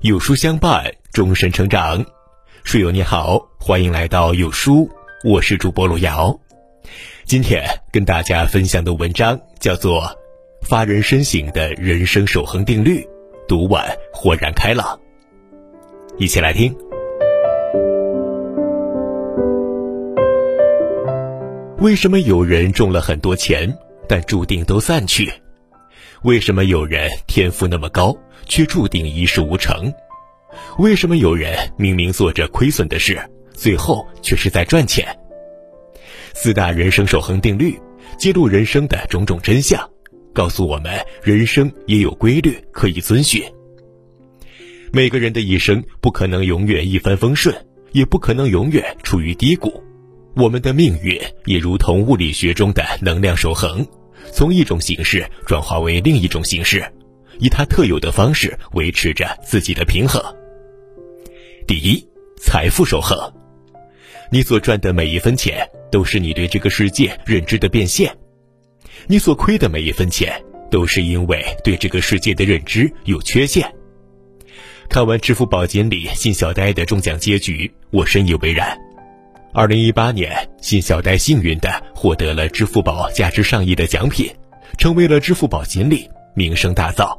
有书相伴，终身成长。书友你好，欢迎来到有书，我是主播路遥。今天跟大家分享的文章叫做《发人深省的人生守恒定律》，读完豁然开朗。一起来听。为什么有人中了很多钱，但注定都散去？为什么有人天赋那么高，却注定一事无成？为什么有人明明做着亏损的事，最后却是在赚钱？四大人生守恒定律，揭露人生的种种真相，告诉我们人生也有规律可以遵循。每个人的一生不可能永远一帆风顺，也不可能永远处于低谷。我们的命运也如同物理学中的能量守恒。从一种形式转化为另一种形式，以它特有的方式维持着自己的平衡。第一，财富守恒。你所赚的每一分钱，都是你对这个世界认知的变现；你所亏的每一分钱，都是因为对这个世界的认知有缺陷。看完支付宝锦鲤信小呆的中奖结局，我深以为然。二零一八年，信小呆幸运的获得了支付宝价值上亿的奖品，成为了支付宝锦鲤，名声大噪。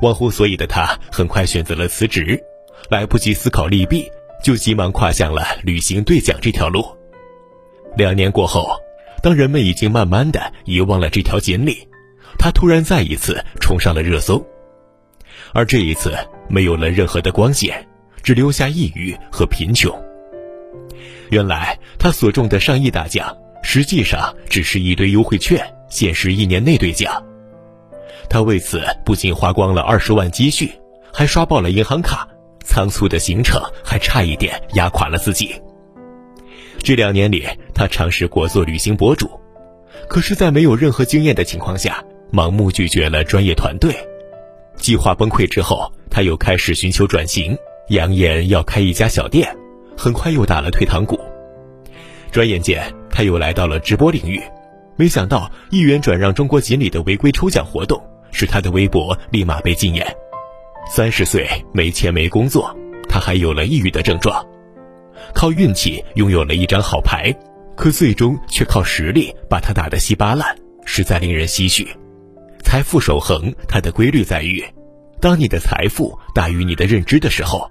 忘乎所以的他很快选择了辞职，来不及思考利弊，就急忙跨向了旅行兑奖这条路。两年过后，当人们已经慢慢的遗忘了这条锦鲤，他突然再一次冲上了热搜，而这一次没有了任何的光鲜，只留下抑郁和贫穷。原来他所中的上亿大奖，实际上只是一堆优惠券，限时一年内兑奖。他为此不仅花光了二十万积蓄，还刷爆了银行卡，仓促的行程还差一点压垮了自己。这两年里，他尝试过做旅行博主，可是，在没有任何经验的情况下，盲目拒绝了专业团队。计划崩溃之后，他又开始寻求转型，扬言要开一家小店。很快又打了退堂鼓，转眼间他又来到了直播领域，没想到一元转让中国锦鲤的违规抽奖活动，使他的微博立马被禁言。三十岁没钱没工作，他还有了抑郁的症状，靠运气拥有了一张好牌，可最终却靠实力把他打得稀巴烂，实在令人唏嘘。财富守恒，它的规律在于，当你的财富大于你的认知的时候。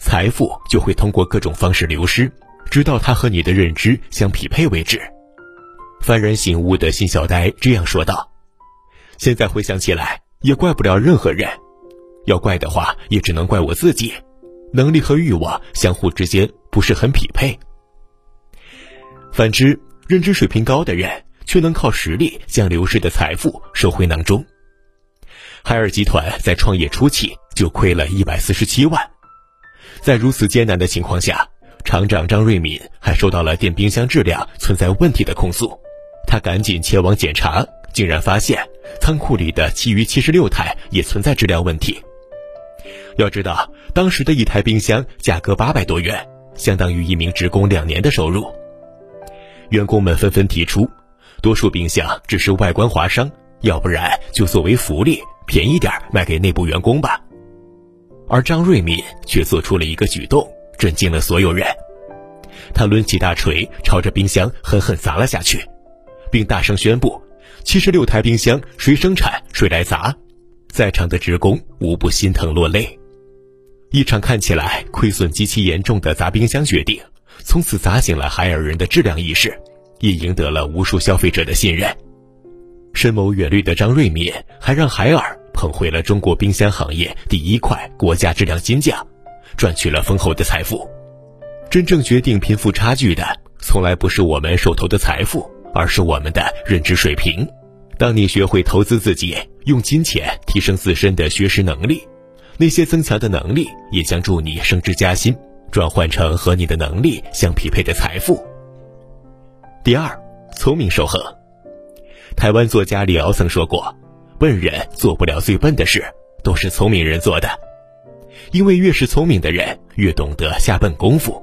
财富就会通过各种方式流失，直到它和你的认知相匹配为止。幡然醒悟的信小呆这样说道：“现在回想起来，也怪不了任何人，要怪的话，也只能怪我自己。能力和欲望相互之间不是很匹配。反之，认知水平高的人却能靠实力将流失的财富收回囊中。海尔集团在创业初期就亏了一百四十七万。”在如此艰难的情况下，厂长张瑞敏还收到了电冰箱质量存在问题的控诉，他赶紧前往检查，竟然发现仓库里的其余七十六台也存在质量问题。要知道，当时的一台冰箱价格八百多元，相当于一名职工两年的收入。员工们纷纷提出，多数冰箱只是外观划伤，要不然就作为福利便宜点卖给内部员工吧。而张瑞敏却做出了一个举动，震惊了所有人。他抡起大锤，朝着冰箱狠狠砸了下去，并大声宣布：“七十六台冰箱，谁生产谁来砸。”在场的职工无不心疼落泪。一场看起来亏损极其严重的砸冰箱决定，从此砸醒了海尔人的质量意识，也赢得了无数消费者的信任。深谋远虑的张瑞敏还让海尔。捧回了中国冰箱行业第一块国家质量金奖，赚取了丰厚的财富。真正决定贫富差距的，从来不是我们手头的财富，而是我们的认知水平。当你学会投资自己，用金钱提升自身的学识能力，那些增强的能力也将助你升职加薪，转换成和你的能力相匹配的财富。第二，聪明守恒。台湾作家李敖曾说过。笨人做不了最笨的事，都是聪明人做的。因为越是聪明的人，越懂得下笨功夫。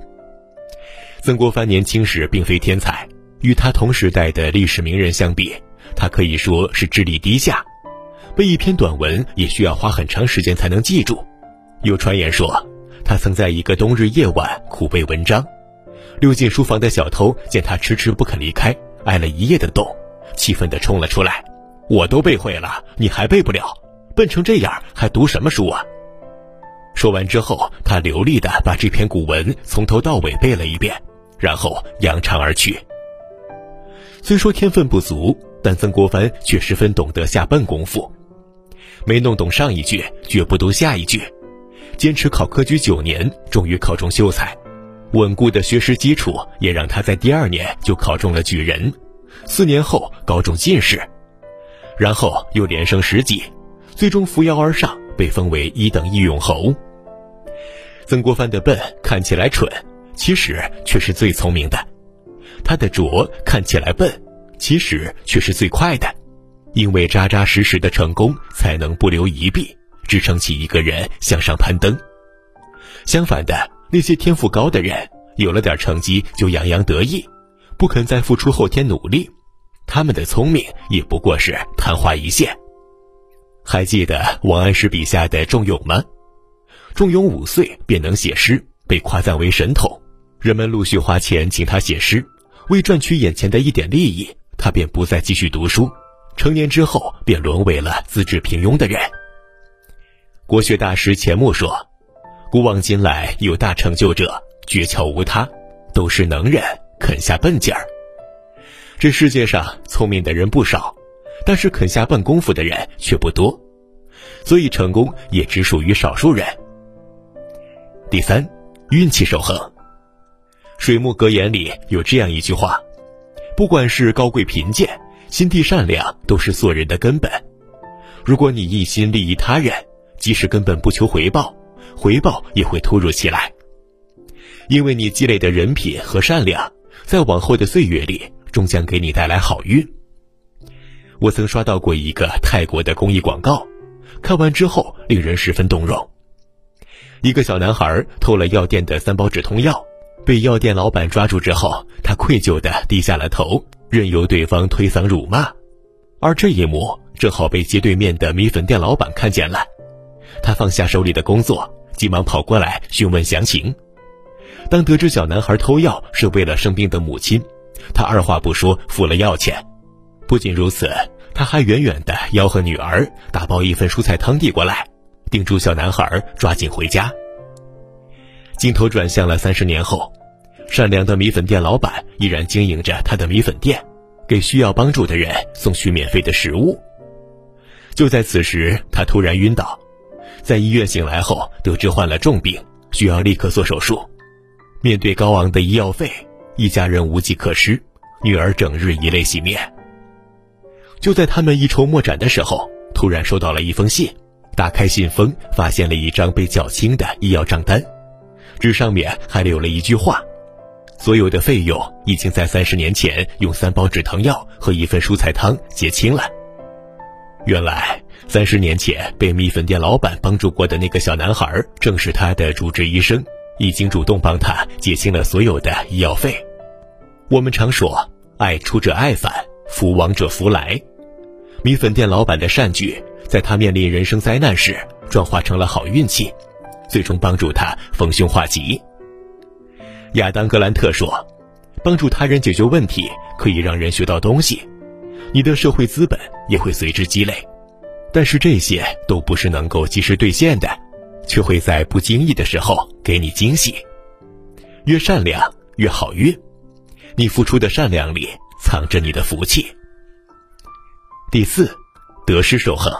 曾国藩年轻时并非天才，与他同时代的历史名人相比，他可以说是智力低下，背一篇短文也需要花很长时间才能记住。有传言说，他曾在一个冬日夜晚苦背文章，溜进书房的小偷见他迟迟不肯离开，挨了一夜的冻，气愤地冲了出来：“我都背会了，你还背不了？笨成这样，还读什么书啊？”说完之后，他流利地把这篇古文从头到尾背了一遍，然后扬长而去。虽说天分不足，但曾国藩却十分懂得下笨功夫。没弄懂上一句，绝不读下一句。坚持考科举九年，终于考中秀才。稳固的学识基础也让他在第二年就考中了举人，四年后高中进士，然后又连升十级，最终扶摇而上，被封为一等义勇侯。曾国藩的笨看起来蠢，其实却是最聪明的；他的拙看起来笨，其实却是最快的。因为扎扎实实的成功，才能不留一臂，支撑起一个人向上攀登。相反的，那些天赋高的人，有了点成绩就洋洋得意，不肯再付出后天努力，他们的聪明也不过是昙花一现。还记得王安石笔下的仲永吗？仲永五岁便能写诗，被夸赞为神童，人们陆续花钱请他写诗，为赚取眼前的一点利益，他便不再继续读书。成年之后，便沦为了资质平庸的人。国学大师钱穆说：“古往今来有大成就者，诀窍无他，都是能人肯下笨劲儿。这世界上聪明的人不少，但是肯下笨功夫的人却不多，所以成功也只属于少数人。”第三，运气守恒。水木格言里有这样一句话：“不管是高贵贫贱。”心地善良都是做人的根本。如果你一心利益他人，即使根本不求回报，回报也会突如其来。因为你积累的人品和善良，在往后的岁月里，终将给你带来好运。我曾刷到过一个泰国的公益广告，看完之后令人十分动容。一个小男孩偷了药店的三包止痛药，被药店老板抓住之后，他愧疚地低下了头。任由对方推搡辱骂，而这一幕正好被街对面的米粉店老板看见了。他放下手里的工作，急忙跑过来询问详情。当得知小男孩偷药是为了生病的母亲，他二话不说付了药钱。不仅如此，他还远远地吆喝女儿打包一份蔬菜汤递过来，叮嘱小男孩抓紧回家。镜头转向了三十年后。善良的米粉店老板依然经营着他的米粉店，给需要帮助的人送去免费的食物。就在此时，他突然晕倒，在医院醒来后，得知患了重病，需要立刻做手术。面对高昂的医药费，一家人无计可施，女儿整日以泪洗面。就在他们一筹莫展的时候，突然收到了一封信，打开信封，发现了一张被缴清的医药账单，纸上面还留了一句话。所有的费用已经在三十年前用三包止疼药和一份蔬菜汤结清了。原来三十年前被米粉店老板帮助过的那个小男孩，正是他的主治医生，已经主动帮他结清了所有的医药费。我们常说“爱出者爱返，福往者福来”，米粉店老板的善举，在他面临人生灾难时转化成了好运气，最终帮助他逢凶化吉。亚当·格兰特说：“帮助他人解决问题可以让人学到东西，你的社会资本也会随之积累。但是这些都不是能够及时兑现的，却会在不经意的时候给你惊喜。越善良越好运，你付出的善良里藏着你的福气。”第四，得失守恒。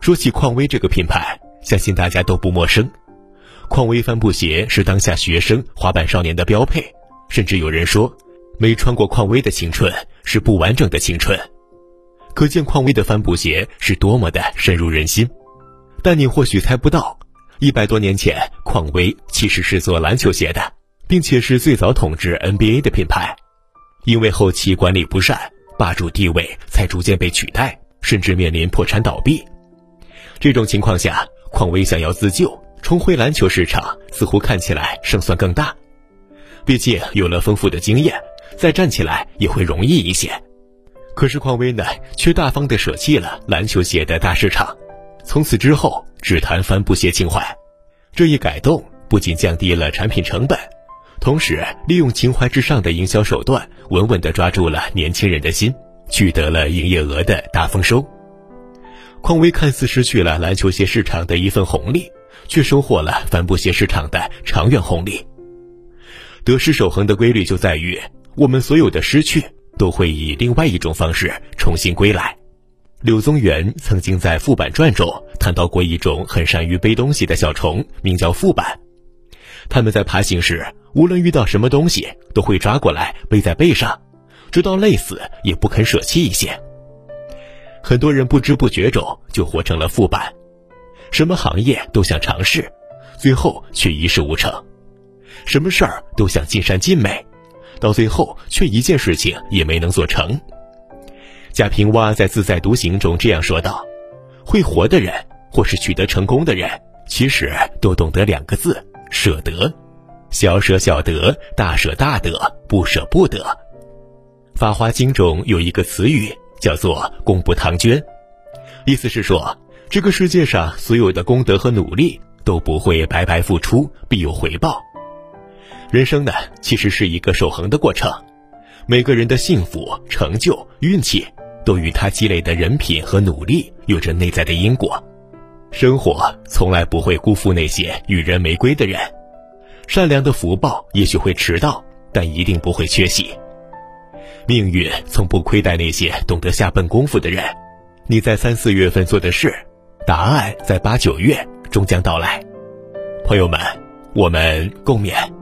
说起匡威这个品牌，相信大家都不陌生。匡威帆布鞋是当下学生、滑板少年的标配，甚至有人说，没穿过匡威的青春是不完整的青春。可见匡威的帆布鞋是多么的深入人心。但你或许猜不到，一百多年前，匡威其实是做篮球鞋的，并且是最早统治 NBA 的品牌。因为后期管理不善，霸主地位才逐渐被取代，甚至面临破产倒闭。这种情况下，匡威想要自救。重回篮球市场，似乎看起来胜算更大。毕竟有了丰富的经验，再站起来也会容易一些。可是匡威呢，却大方地舍弃了篮球鞋的大市场，从此之后只谈帆布鞋情怀，这一改动不仅降低了产品成本，同时利用情怀至上的营销手段，稳稳地抓住了年轻人的心，取得了营业额的大丰收。匡威看似失去了篮球鞋市场的一份红利，却收获了帆布鞋市场的长远红利。得失守恒的规律就在于，我们所有的失去都会以另外一种方式重新归来。柳宗元曾经在《副板传》中谈到过一种很善于背东西的小虫，名叫副板。它们在爬行时，无论遇到什么东西，都会抓过来背在背上，直到累死也不肯舍弃一些。很多人不知不觉中就活成了副板，什么行业都想尝试，最后却一事无成；什么事儿都想尽善尽美，到最后却一件事情也没能做成。贾平凹在《自在独行》中这样说道：“会活的人，或是取得成功的人，其实都懂得两个字：舍得。小舍小得，大舍大得，不舍不得。”《法华经》中有一个词语叫做“功不唐捐”，意思是说，这个世界上所有的功德和努力都不会白白付出，必有回报。人生呢，其实是一个守恒的过程，每个人的幸福、成就、运气。都与他积累的人品和努力有着内在的因果，生活从来不会辜负那些与人玫瑰的人，善良的福报也许会迟到，但一定不会缺席。命运从不亏待那些懂得下笨功夫的人，你在三四月份做的事，答案在八九月终将到来。朋友们，我们共勉。